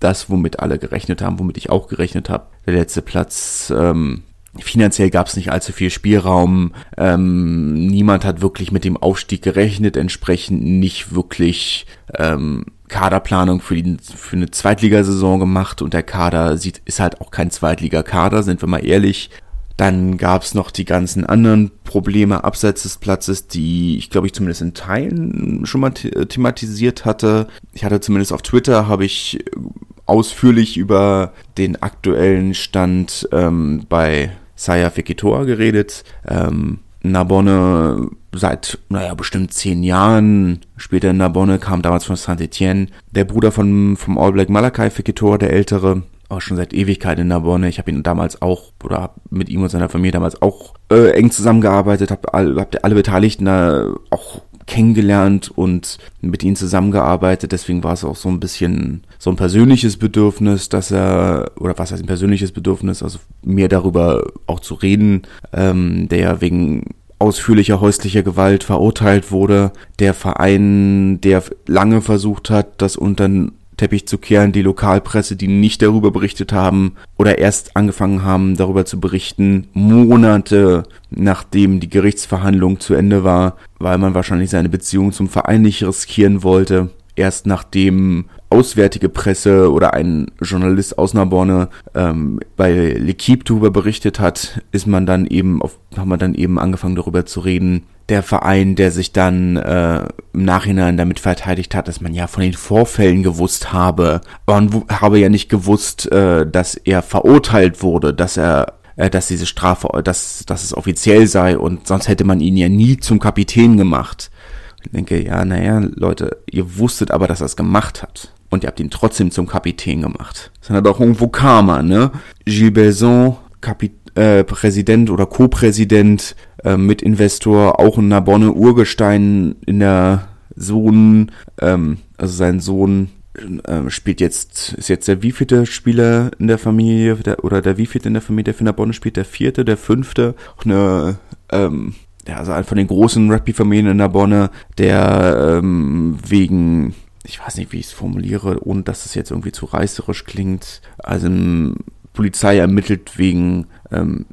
das, womit alle gerechnet haben, womit ich auch gerechnet habe. Der letzte Platz, ähm, finanziell gab es nicht allzu viel Spielraum. Ähm, niemand hat wirklich mit dem Aufstieg gerechnet, entsprechend nicht wirklich ähm, Kaderplanung für, die, für eine Zweitligasaison gemacht und der Kader sieht, ist halt auch kein Zweitligakader, sind wir mal ehrlich. Dann gab es noch die ganzen anderen Probleme abseits des Platzes, die ich glaube ich zumindest in Teilen schon mal thematisiert hatte. Ich hatte zumindest auf Twitter habe ich ausführlich über den aktuellen Stand ähm, bei Saya Fekitoa geredet. Ähm, Narbonne seit, naja, bestimmt zehn Jahren. Später in Narbonne kam damals von Saint-Etienne. Der Bruder von, vom All Black Malakai Fekitoa, der Ältere, auch schon seit Ewigkeit in Narbonne. Ich habe ihn damals auch, oder hab mit ihm und seiner Familie damals auch äh, eng zusammengearbeitet, habe all, hab alle Beteiligten da auch kennengelernt und mit ihnen zusammengearbeitet. Deswegen war es auch so ein bisschen so ein persönliches Bedürfnis, dass er, oder was heißt ein persönliches Bedürfnis, also mehr darüber auch zu reden, ähm, der ja wegen ausführlicher häuslicher Gewalt verurteilt wurde. Der Verein, der lange versucht hat, das unter Teppich zu kehren, die Lokalpresse, die nicht darüber berichtet haben oder erst angefangen haben, darüber zu berichten, Monate nachdem die Gerichtsverhandlung zu Ende war, weil man wahrscheinlich seine Beziehung zum Verein nicht riskieren wollte. Erst nachdem auswärtige Presse oder ein Journalist aus Narbonne ähm, bei L'Equipe darüber berichtet hat, ist man dann eben auf, hat man dann eben angefangen darüber zu reden, der Verein, der sich dann äh, im Nachhinein damit verteidigt hat, dass man ja von den Vorfällen gewusst habe. Man habe ja nicht gewusst, äh, dass er verurteilt wurde, dass er äh, dass diese Strafe, dass, dass es offiziell sei und sonst hätte man ihn ja nie zum Kapitän gemacht. Ich denke, ja, naja, Leute, ihr wusstet aber, dass er es gemacht hat. Und ihr habt ihn trotzdem zum Kapitän gemacht. Das ist dann doch irgendwo Karma, ne? Gilles Belson, Kapitän äh, Präsident oder Co-Präsident, äh, Mitinvestor, auch ein Narbonne Urgestein in der Sohn, ähm, also sein Sohn äh, spielt jetzt, ist jetzt der wievielte Spieler in der Familie, der, oder der wievielte in der Familie, der für Narbonne spielt, der vierte, der fünfte, auch eine, ähm, ja, also von den großen Rugby-Familien in Narbonne, der ähm, wegen ich weiß nicht, wie ich es formuliere, ohne dass es jetzt irgendwie zu reißerisch klingt. Also Polizei ermittelt wegen, ähm,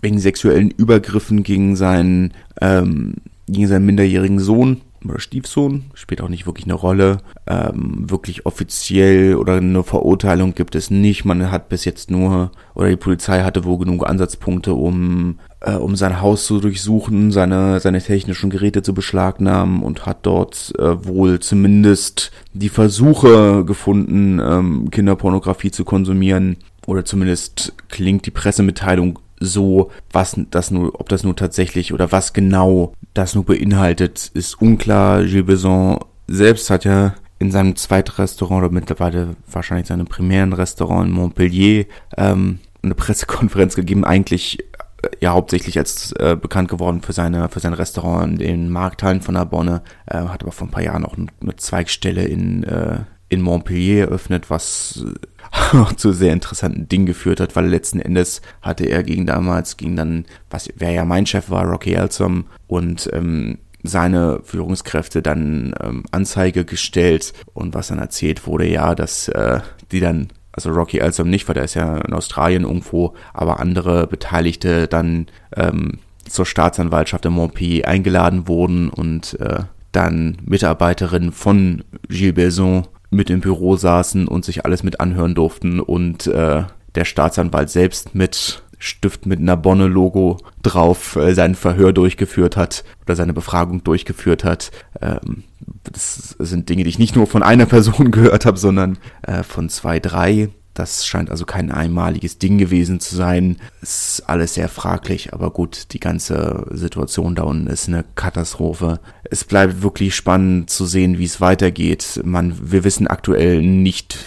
wegen sexuellen Übergriffen gegen seinen, ähm, gegen seinen minderjährigen Sohn oder Stiefsohn, spielt auch nicht wirklich eine Rolle. Ähm, wirklich offiziell oder eine Verurteilung gibt es nicht. Man hat bis jetzt nur, oder die Polizei hatte wohl genug Ansatzpunkte, um, äh, um sein Haus zu durchsuchen, seine, seine technischen Geräte zu beschlagnahmen und hat dort äh, wohl zumindest die Versuche gefunden, ähm, Kinderpornografie zu konsumieren oder zumindest klingt die Pressemitteilung so, was das nur, ob das nur tatsächlich oder was genau das nur beinhaltet, ist unklar. Gilles Besson selbst hat ja in seinem Zweitrestaurant oder mittlerweile wahrscheinlich seinem primären Restaurant in Montpellier ähm, eine Pressekonferenz gegeben, eigentlich äh, ja hauptsächlich als äh, bekannt geworden für seine für sein Restaurant in den Markthallen von Narbonne, äh, hat aber vor ein paar Jahren auch eine Zweigstelle in äh, in Montpellier eröffnet, was auch zu sehr interessanten Dingen geführt hat, weil letzten Endes hatte er gegen damals, gegen dann, was wer ja mein Chef war, Rocky Elsom und ähm, seine Führungskräfte dann ähm, Anzeige gestellt. Und was dann erzählt wurde, ja, dass äh, die dann, also Rocky Elsom nicht, weil der ist ja in Australien irgendwo, aber andere Beteiligte dann ähm, zur Staatsanwaltschaft in Montpellier eingeladen wurden und äh, dann Mitarbeiterinnen von Gilles Belson mit im Büro saßen und sich alles mit anhören durften und äh, der Staatsanwalt selbst mit Stift mit einer Bonne-Logo drauf äh, sein Verhör durchgeführt hat oder seine Befragung durchgeführt hat. Ähm, das sind Dinge, die ich nicht nur von einer Person gehört habe, sondern äh, von zwei, drei. Das scheint also kein einmaliges Ding gewesen zu sein. Ist alles sehr fraglich, aber gut, die ganze Situation da unten ist eine Katastrophe. Es bleibt wirklich spannend zu sehen, wie es weitergeht. Man, wir wissen aktuell nicht,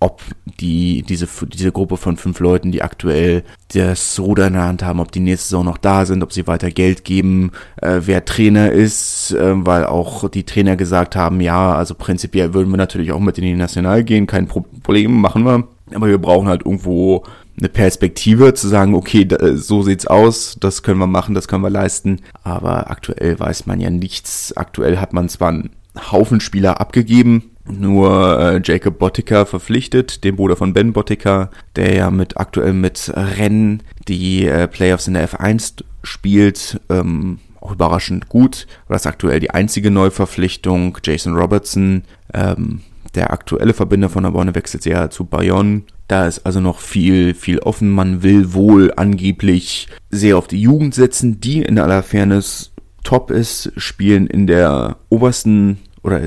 ob die, diese, diese Gruppe von fünf Leuten, die aktuell das Ruder in der Hand haben, ob die nächste Saison noch da sind, ob sie weiter Geld geben, äh, wer Trainer ist, äh, weil auch die Trainer gesagt haben, ja, also prinzipiell würden wir natürlich auch mit in die National gehen, kein Problem, machen wir. Aber wir brauchen halt irgendwo eine Perspektive zu sagen, okay, da, so sieht's aus, das können wir machen, das können wir leisten. Aber aktuell weiß man ja nichts. Aktuell hat man zwar einen Haufen Spieler abgegeben, nur äh, Jacob Bottica verpflichtet, den Bruder von Ben Bottica, der ja mit aktuell mit Rennen die äh, Playoffs in der F1 spielt. Ähm, auch überraschend gut. Das ist aktuell die einzige Neuverpflichtung. Jason Robertson, ähm, der aktuelle Verbinder von der Bonne, wechselt ja zu Bayonne. Da ist also noch viel, viel offen. Man will wohl angeblich sehr auf die Jugend setzen, die in aller Fairness top ist, spielen in der obersten oder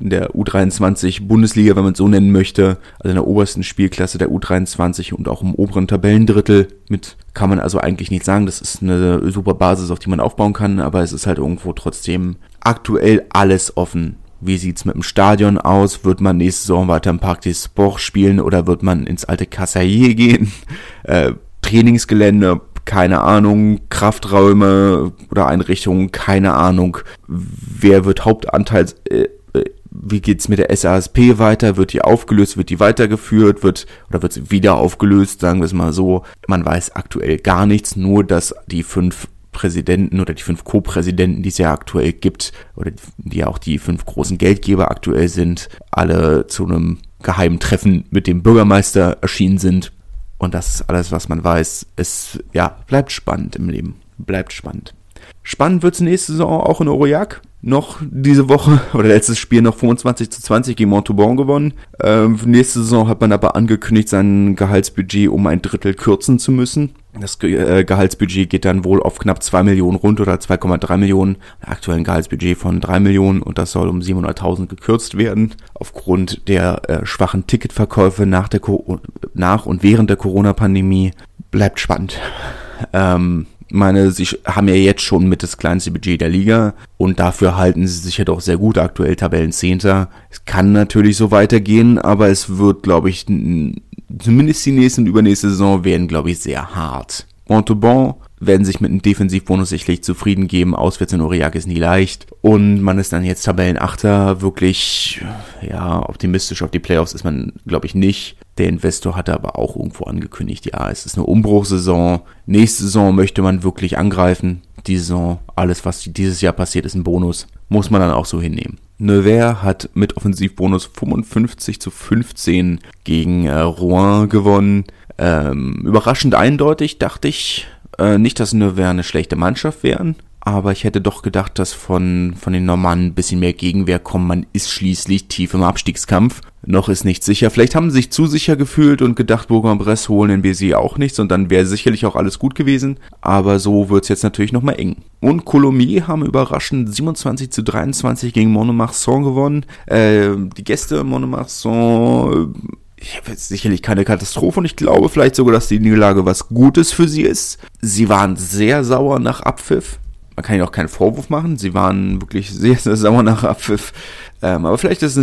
in der U23 Bundesliga, wenn man es so nennen möchte, also in der obersten Spielklasse der U23 und auch im oberen Tabellendrittel mit, kann man also eigentlich nicht sagen, das ist eine super Basis, auf die man aufbauen kann, aber es ist halt irgendwo trotzdem aktuell alles offen. Wie sieht's mit dem Stadion aus? Wird man nächste Saison weiter im Parc des Sports spielen oder wird man ins alte Cassaillet gehen? Äh, Trainingsgelände, keine Ahnung, Krafträume oder Einrichtungen, keine Ahnung. Wer wird Hauptanteils, äh, äh wie geht's mit der SASP weiter? Wird die aufgelöst? Wird die weitergeführt? Wird, oder wird sie wieder aufgelöst? Sagen wir es mal so. Man weiß aktuell gar nichts, nur dass die fünf Präsidenten oder die fünf Co-Präsidenten, die es ja aktuell gibt, oder die ja auch die fünf großen Geldgeber aktuell sind, alle zu einem geheimen Treffen mit dem Bürgermeister erschienen sind. Und das ist alles, was man weiß. Es, ja, bleibt spannend im Leben. Bleibt spannend. Spannend wird es nächste Saison auch in Aurillac. Noch diese Woche oder letztes Spiel noch 25 zu 20 gegen Montauban gewonnen. Ähm, nächste Saison hat man aber angekündigt, sein Gehaltsbudget um ein Drittel kürzen zu müssen. Das äh, Gehaltsbudget geht dann wohl auf knapp 2 Millionen rund oder 2,3 Millionen. Aktuellen Gehaltsbudget von 3 Millionen und das soll um 700.000 gekürzt werden. Aufgrund der äh, schwachen Ticketverkäufe nach, der nach und während der Corona-Pandemie bleibt spannend. Ähm, meine, sie haben ja jetzt schon mit das kleinste Budget der Liga und dafür halten sie sich ja doch sehr gut, aktuell Tabellenzehnter. Es kann natürlich so weitergehen, aber es wird, glaube ich, zumindest die nächste und übernächste Saison werden, glaube ich, sehr hart. Montauban werden sich mit einem Defensivbonus sicherlich zufrieden geben. Auswärts in Aurillac ist nie leicht. Und man ist dann jetzt Tabellenachter. Wirklich, ja, optimistisch auf die Playoffs ist man, glaube ich, nicht. Der Investor hatte aber auch irgendwo angekündigt, ja, es ist eine Umbruchsaison. Nächste Saison möchte man wirklich angreifen. Die Saison, alles, was dieses Jahr passiert, ist ein Bonus. Muss man dann auch so hinnehmen. Nevers hat mit Offensivbonus 55 zu 15 gegen äh, Rouen gewonnen. Ähm, überraschend eindeutig, dachte ich. Äh, nicht, dass Nevers eine schlechte Mannschaft wären, aber ich hätte doch gedacht, dass von, von den Normannen ein bisschen mehr Gegenwehr kommt. Man ist schließlich tief im Abstiegskampf. Noch ist nicht sicher. Vielleicht haben sie sich zu sicher gefühlt und gedacht, Bourg-en-Bresse holen in BC auch nichts und dann wäre sicherlich auch alles gut gewesen. Aber so wird's jetzt natürlich nochmal eng. Und Colomiers haben überraschend 27 zu 23 gegen Monomarsan gewonnen. Äh, die Gäste Monomarsan sicherlich keine Katastrophe und ich glaube vielleicht sogar, dass die Niederlage was Gutes für sie ist. Sie waren sehr sauer nach Abpfiff. Man kann ihnen auch keinen Vorwurf machen. Sie waren wirklich sehr, sehr sauer nach Abpfiff. Ähm, aber vielleicht ist,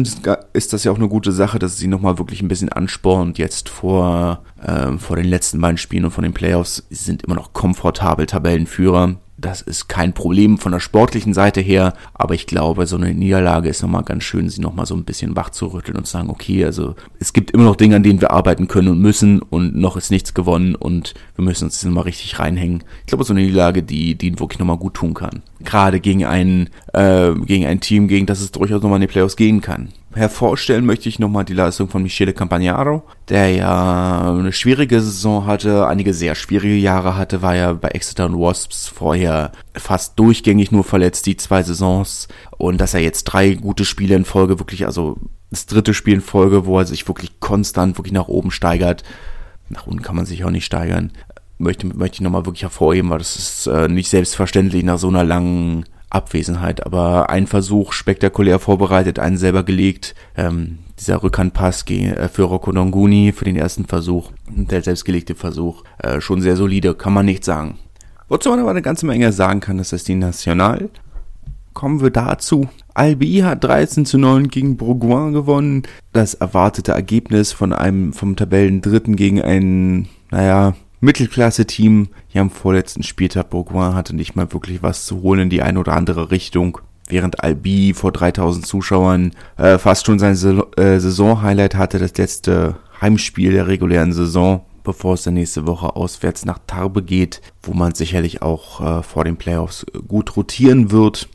ist, das ja auch eine gute Sache, dass sie nochmal wirklich ein bisschen anspornt jetzt vor, ähm, vor den letzten beiden Spielen und von den Playoffs. Sie sind immer noch komfortabel Tabellenführer. Das ist kein Problem von der sportlichen Seite her, aber ich glaube, so eine Niederlage ist nochmal ganz schön, sie nochmal so ein bisschen wach zu rütteln und zu sagen, okay, also es gibt immer noch Dinge, an denen wir arbeiten können und müssen und noch ist nichts gewonnen und wir müssen uns nochmal richtig reinhängen. Ich glaube, so eine Niederlage, die, die wirklich nochmal gut tun kann. Gerade gegen ein, äh, gegen ein Team, gegen das es durchaus nochmal in die Playoffs gehen kann hervorstellen möchte ich nochmal die Leistung von Michele Campagnaro, der ja eine schwierige Saison hatte, einige sehr schwierige Jahre hatte, war ja bei Exeter und Wasps vorher fast durchgängig nur verletzt, die zwei Saisons. Und dass er jetzt drei gute Spiele in Folge wirklich, also das dritte Spiel in Folge, wo er sich wirklich konstant wirklich nach oben steigert. Nach unten kann man sich auch nicht steigern. Möchte, möchte ich nochmal wirklich hervorheben, weil das ist äh, nicht selbstverständlich nach so einer langen Abwesenheit. Aber ein Versuch spektakulär vorbereitet, einen selber gelegt. Ähm, dieser Rückhandpass äh, für Rocco Nonguni für den ersten Versuch, der selbstgelegte Versuch, äh, schon sehr solide, kann man nicht sagen. Wozu man aber eine ganze Menge sagen kann, das ist die National. Kommen wir dazu. Albi hat 13 zu 9 gegen Bourgoin gewonnen. Das erwartete Ergebnis von einem vom Tabellendritten gegen ein, naja, Mittelklasse-Team. Hier am vorletzten Spieltag Bourgoin hatte nicht mal wirklich was zu holen in die eine oder andere Richtung. Während Albi vor 3000 Zuschauern äh, fast schon sein äh, Saison-Highlight hatte, das letzte Heimspiel der regulären Saison, bevor es dann nächste Woche auswärts nach Tarbe geht, wo man sicherlich auch äh, vor den Playoffs gut rotieren wird.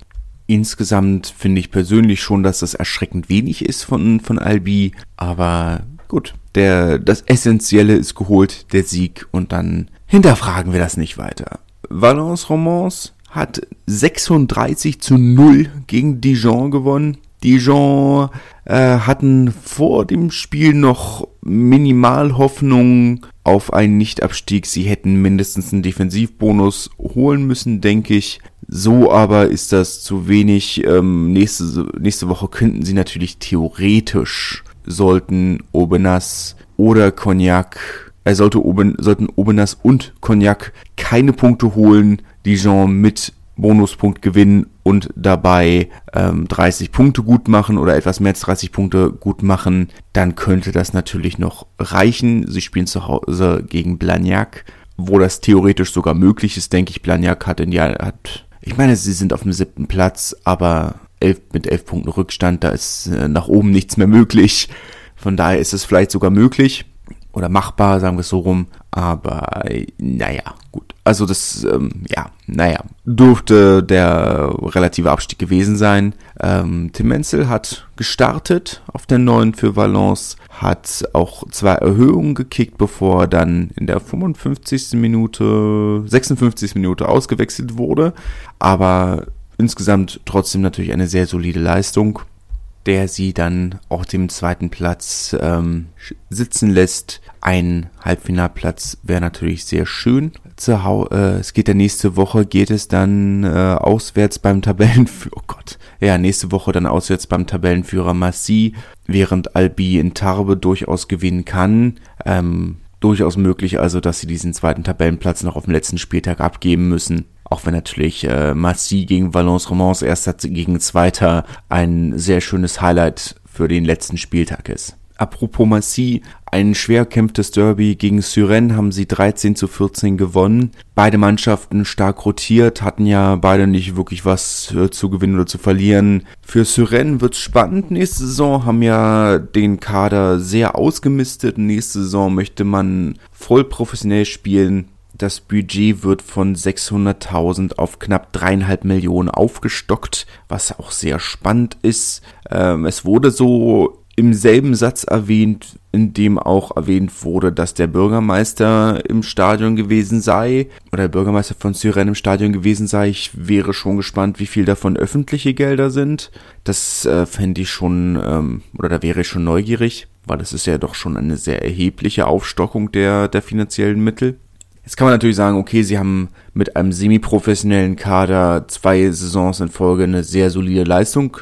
Insgesamt finde ich persönlich schon, dass das erschreckend wenig ist von, von Albi, aber gut, der, das Essentielle ist geholt, der Sieg, und dann hinterfragen wir das nicht weiter. Valence Romans hat 36 zu 0 gegen Dijon gewonnen. Dijon äh, hatten vor dem Spiel noch minimal Hoffnung auf einen Nichtabstieg. Sie hätten mindestens einen Defensivbonus holen müssen, denke ich. So aber ist das zu wenig. Ähm, nächste, nächste Woche könnten sie natürlich theoretisch, sollten Obenas oder Cognac, er äh, sollte Oben, sollten Obenas und Cognac keine Punkte holen, Dijon mit Bonuspunkt gewinnen und dabei ähm, 30 Punkte gut machen oder etwas mehr als 30 Punkte gut machen, dann könnte das natürlich noch reichen. Sie spielen zu Hause gegen Blagnac, wo das theoretisch sogar möglich ist, denke ich. Blagnac hat in ja hat ich meine, sie sind auf dem siebten Platz, aber elf, mit elf Punkten Rückstand, da ist äh, nach oben nichts mehr möglich. Von daher ist es vielleicht sogar möglich oder machbar, sagen wir es so rum. Aber naja, gut. Also das, ähm, ja, naja, dürfte der relative Abstieg gewesen sein. Ähm, Tim Menzel hat gestartet auf der neuen für Valence, hat auch zwei Erhöhungen gekickt, bevor er dann in der 55. Minute, 56. Minute ausgewechselt wurde. Aber insgesamt trotzdem natürlich eine sehr solide Leistung der sie dann auf dem zweiten Platz ähm, sitzen lässt. Ein Halbfinalplatz wäre natürlich sehr schön. Zu Hau äh, es geht ja nächste Woche, geht es dann äh, auswärts beim Tabellenführer. Oh Gott. Ja, nächste Woche dann auswärts beim Tabellenführer Massi, während Albi in Tarbe durchaus gewinnen kann. Ähm, durchaus möglich also, dass sie diesen zweiten Tabellenplatz noch auf dem letzten Spieltag abgeben müssen. Auch wenn natürlich äh, Massy gegen Valence Romans erster gegen Zweiter ein sehr schönes Highlight für den letzten Spieltag ist. Apropos Massy, ein schwer kämpftes Derby gegen Syren haben sie 13 zu 14 gewonnen. Beide Mannschaften stark rotiert, hatten ja beide nicht wirklich was äh, zu gewinnen oder zu verlieren. Für Syren wird's spannend nächste Saison, haben ja den Kader sehr ausgemistet. Nächste Saison möchte man voll professionell spielen. Das Budget wird von 600.000 auf knapp dreieinhalb Millionen aufgestockt, was auch sehr spannend ist. Ähm, es wurde so im selben Satz erwähnt, in dem auch erwähnt wurde, dass der Bürgermeister im Stadion gewesen sei oder der Bürgermeister von Syren im Stadion gewesen sei. Ich wäre schon gespannt, wie viel davon öffentliche Gelder sind. Das äh, fände ich schon, ähm, oder da wäre ich schon neugierig, weil das ist ja doch schon eine sehr erhebliche Aufstockung der, der finanziellen Mittel. Jetzt kann man natürlich sagen, okay, sie haben mit einem semi-professionellen Kader zwei Saisons in Folge eine sehr solide Leistung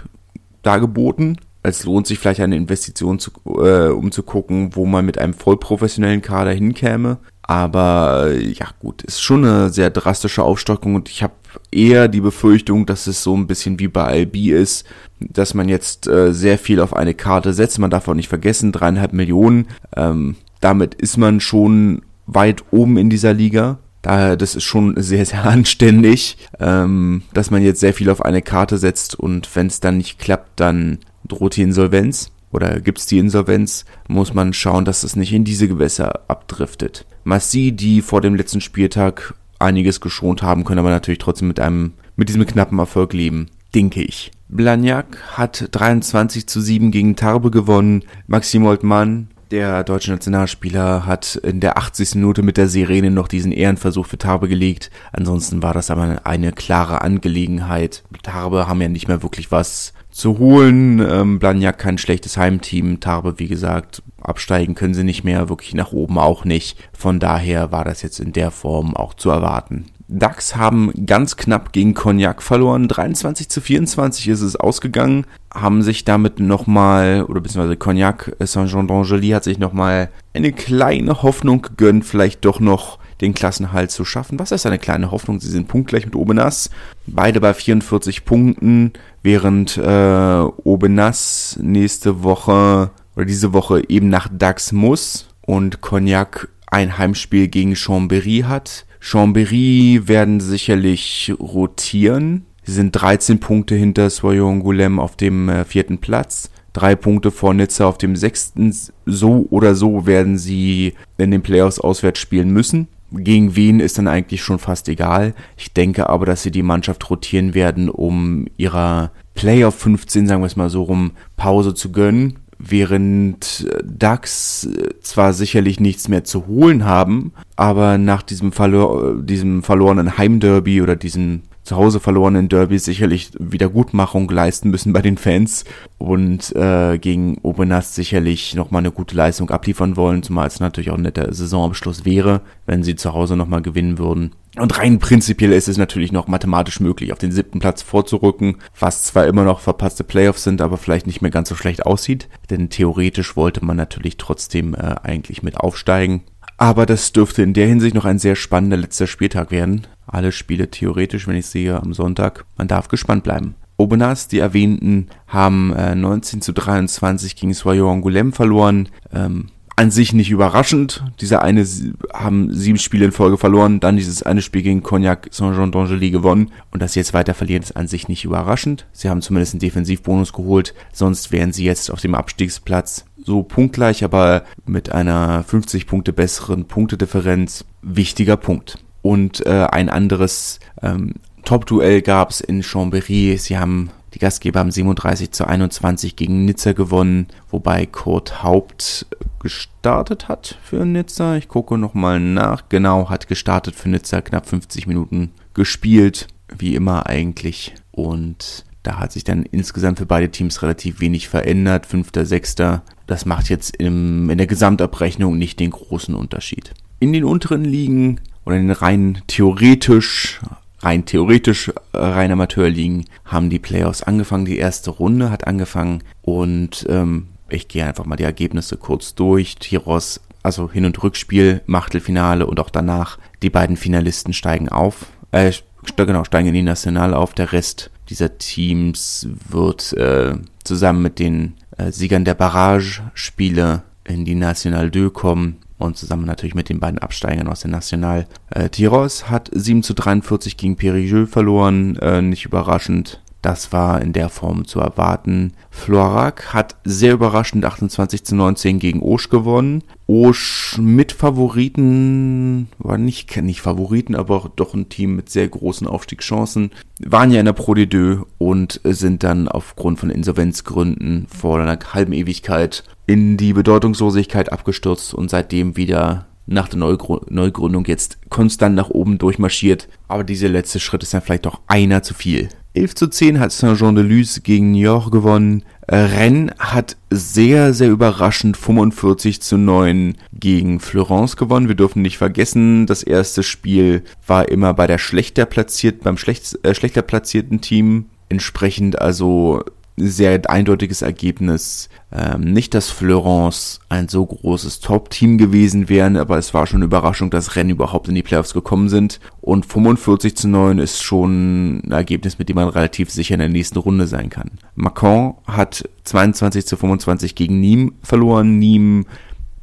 dargeboten. Es lohnt sich vielleicht eine Investition zu, äh, um zu gucken, wo man mit einem vollprofessionellen Kader hinkäme. Aber äh, ja gut, ist schon eine sehr drastische Aufstockung und ich habe eher die Befürchtung, dass es so ein bisschen wie bei Albi ist, dass man jetzt äh, sehr viel auf eine Karte setzt. Man darf auch nicht vergessen, dreieinhalb Millionen. Ähm, damit ist man schon weit oben in dieser Liga. Das ist schon sehr, sehr anständig, ähm, dass man jetzt sehr viel auf eine Karte setzt und wenn es dann nicht klappt, dann droht die Insolvenz oder gibt's die Insolvenz, muss man schauen, dass es nicht in diese Gewässer abdriftet. Massi, die vor dem letzten Spieltag einiges geschont haben, können aber natürlich trotzdem mit einem, mit diesem knappen Erfolg leben, denke ich. Blagnac hat 23 zu 7 gegen Tarbe gewonnen. Maxim Oldmann der deutsche Nationalspieler hat in der 80. Minute mit der Sirene noch diesen Ehrenversuch für Tarbe gelegt. Ansonsten war das aber eine klare Angelegenheit. Tarbe haben ja nicht mehr wirklich was zu holen. Ähm, Blagnac kein schlechtes Heimteam. Tarbe, wie gesagt, absteigen können sie nicht mehr, wirklich nach oben auch nicht. Von daher war das jetzt in der Form auch zu erwarten. DAX haben ganz knapp gegen Cognac verloren. 23 zu 24 ist es ausgegangen. Haben sich damit nochmal, oder beziehungsweise Cognac Saint-Jean d'Angely hat sich nochmal eine kleine Hoffnung gegönnt, vielleicht doch noch den Klassenhalt zu schaffen. Was ist eine kleine Hoffnung? Sie sind punktgleich mit Obenas. Beide bei 44 Punkten, während äh, Obenas nächste Woche oder diese Woche eben nach Dax muss und Cognac ein Heimspiel gegen Chambéry hat. Chambéry werden sicherlich rotieren. Sie sind 13 Punkte hinter Soyon Goulem auf dem äh, vierten Platz. Drei Punkte vor Nizza auf dem sechsten. So oder so werden sie in den Playoffs auswärts spielen müssen. Gegen wen ist dann eigentlich schon fast egal. Ich denke aber, dass sie die Mannschaft rotieren werden, um ihrer Playoff 15, sagen wir es mal so rum, Pause zu gönnen während DAX zwar sicherlich nichts mehr zu holen haben, aber nach diesem, verlor diesem verlorenen Heimderby oder diesem zu Hause verlorenen Derby sicherlich Wiedergutmachung leisten müssen bei den Fans und äh, gegen Obenast sicherlich nochmal eine gute Leistung abliefern wollen, zumal es natürlich auch ein netter Saisonabschluss wäre, wenn sie zu Hause nochmal gewinnen würden. Und rein prinzipiell ist es natürlich noch mathematisch möglich, auf den siebten Platz vorzurücken, was zwar immer noch verpasste Playoffs sind, aber vielleicht nicht mehr ganz so schlecht aussieht, denn theoretisch wollte man natürlich trotzdem äh, eigentlich mit aufsteigen. Aber das dürfte in der Hinsicht noch ein sehr spannender letzter Spieltag werden. Alle Spiele theoretisch, wenn ich sehe, am Sonntag. Man darf gespannt bleiben. Obenas, die erwähnten, haben äh, 19 zu 23 gegen Soyo Angoulême verloren. Ähm, an sich nicht überraschend. Diese eine haben sieben Spiele in Folge verloren, dann dieses eine Spiel gegen Cognac Saint-Jean d'Angely gewonnen und dass sie jetzt weiter verlieren, ist an sich nicht überraschend. Sie haben zumindest einen Defensivbonus geholt, sonst wären sie jetzt auf dem Abstiegsplatz so punktgleich, aber mit einer 50 Punkte besseren Punktedifferenz. Wichtiger Punkt. Und äh, ein anderes ähm, Top-Duell gab es in Chambéry. Sie haben die Gastgeber haben 37 zu 21 gegen Nizza gewonnen, wobei Kurt Haupt gestartet hat für Nizza. Ich gucke nochmal nach. Genau, hat gestartet für Nizza, knapp 50 Minuten gespielt, wie immer eigentlich. Und da hat sich dann insgesamt für beide Teams relativ wenig verändert. Fünfter, sechster. Das macht jetzt im, in der Gesamtabrechnung nicht den großen Unterschied. In den unteren Ligen oder in den rein theoretisch rein theoretisch äh, rein Amateurligen haben die Playoffs angefangen. Die erste Runde hat angefangen und ähm, ich gehe einfach mal die Ergebnisse kurz durch. Tiros, also Hin- und Rückspiel, Machtelfinale und auch danach. Die beiden Finalisten steigen auf, äh, genau, steigen in die Nationale auf. Der Rest dieser Teams wird äh, zusammen mit den äh, Siegern der Barrage-Spiele in die National 2 kommen und zusammen natürlich mit den beiden Absteigern aus der National. Äh, Tiros hat 7 zu 43 gegen Périgueux verloren, äh, nicht überraschend. Das war in der Form zu erwarten. Florac hat sehr überraschend 28 zu 19 gegen Osch gewonnen. Osch mit Favoriten, war nicht, nicht Favoriten, aber doch ein Team mit sehr großen Aufstiegschancen, waren ja in der Pro D2 und sind dann aufgrund von Insolvenzgründen vor einer halben Ewigkeit in die Bedeutungslosigkeit abgestürzt und seitdem wieder nach der Neugründung jetzt konstant nach oben durchmarschiert. Aber dieser letzte Schritt ist dann vielleicht doch einer zu viel. 11 zu 10 hat Saint-Jean-de-Luz gegen Niort gewonnen. Rennes hat sehr, sehr überraschend 45 zu 9 gegen Florence gewonnen. Wir dürfen nicht vergessen, das erste Spiel war immer bei der schlechter platziert, beim schlecht, äh, schlechter platzierten Team. Entsprechend also sehr eindeutiges Ergebnis. Ähm, nicht, dass Florence ein so großes Top-Team gewesen wären, aber es war schon eine Überraschung, dass Rennen überhaupt in die Playoffs gekommen sind. Und 45 zu 9 ist schon ein Ergebnis, mit dem man relativ sicher in der nächsten Runde sein kann. Macron hat 22 zu 25 gegen Nîmes verloren. Nîmes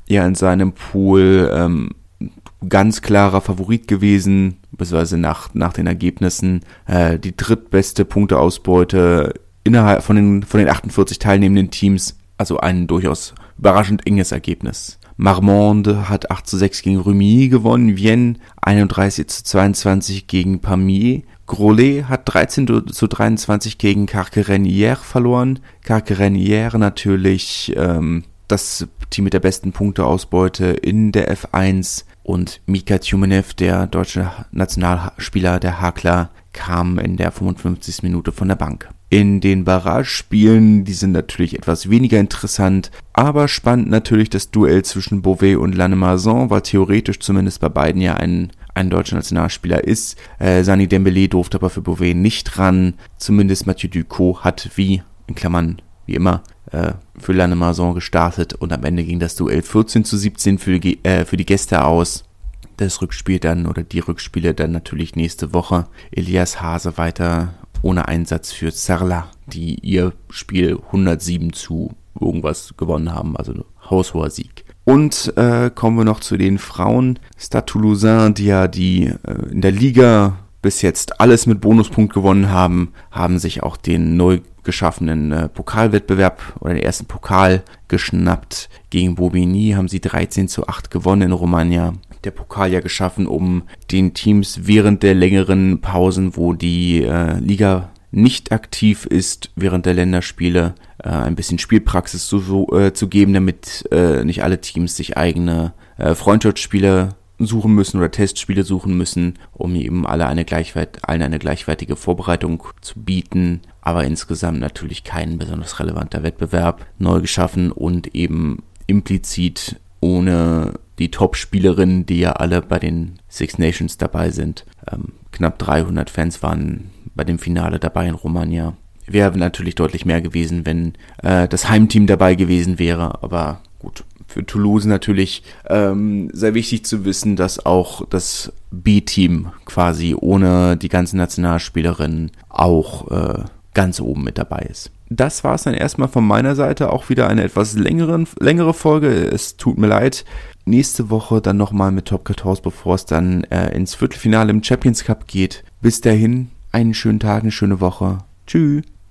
ja in seinem Pool ähm, ganz klarer Favorit gewesen, beziehungsweise nach, nach den Ergebnissen äh, die drittbeste Punkteausbeute innerhalb von den, von den 48 teilnehmenden Teams, also ein durchaus überraschend enges Ergebnis. Marmande hat 8 zu 6 gegen Remy gewonnen, Vienne 31 zu 22 gegen Pamiers, Grolet hat 13 zu 23 gegen Carquerenière verloren. Carquerenière natürlich ähm, das Team mit der besten Punkteausbeute in der F1 und Mika Tjumenev, der deutsche Nationalspieler der Hakler, kam in der 55. Minute von der Bank in den Barrage-Spielen. Die sind natürlich etwas weniger interessant, aber spannend natürlich das Duell zwischen Beauvais und Lannemezan, weil theoretisch zumindest bei beiden ja ein, ein deutscher Nationalspieler ist. Äh, Sani Dembele durfte aber für Beauvais nicht ran. Zumindest Mathieu Ducot hat wie, in Klammern, wie immer, äh, für Lannemezan gestartet und am Ende ging das Duell 14 zu 17 für, äh, für die Gäste aus. Das Rückspiel dann oder die Rückspiele dann natürlich nächste Woche. Elias Hase weiter ohne Einsatz für Sarla, die ihr Spiel 107 zu irgendwas gewonnen haben, also haushoher Sieg. Und äh, kommen wir noch zu den Frauen. Stade Toulousain, die ja die äh, in der Liga bis jetzt alles mit Bonuspunkt gewonnen haben, haben sich auch den neu geschaffenen äh, Pokalwettbewerb oder den ersten Pokal geschnappt. Gegen Bobigny haben sie 13 zu 8 gewonnen in Romagna. Der Pokal ja geschaffen, um den Teams während der längeren Pausen, wo die äh, Liga nicht aktiv ist während der Länderspiele, äh, ein bisschen Spielpraxis zu, so, äh, zu geben, damit äh, nicht alle Teams sich eigene äh, Freundschaftsspiele suchen müssen oder Testspiele suchen müssen, um eben alle eine gleichwert allen eine gleichwertige Vorbereitung zu bieten. Aber insgesamt natürlich kein besonders relevanter Wettbewerb neu geschaffen und eben implizit ohne die Top-Spielerinnen, die ja alle bei den Six Nations dabei sind. Ähm, knapp 300 Fans waren bei dem Finale dabei in Romagna. Wäre natürlich deutlich mehr gewesen, wenn äh, das Heimteam dabei gewesen wäre, aber gut. Für Toulouse natürlich ähm, sehr wichtig zu wissen, dass auch das B-Team quasi ohne die ganzen Nationalspielerinnen auch äh, ganz oben mit dabei ist. Das war es dann erstmal von meiner Seite. Auch wieder eine etwas längeren, längere Folge. Es tut mir leid. Nächste Woche dann nochmal mit Top 14, bevor es dann äh, ins Viertelfinale im Champions Cup geht. Bis dahin, einen schönen Tag, eine schöne Woche. Tschüss.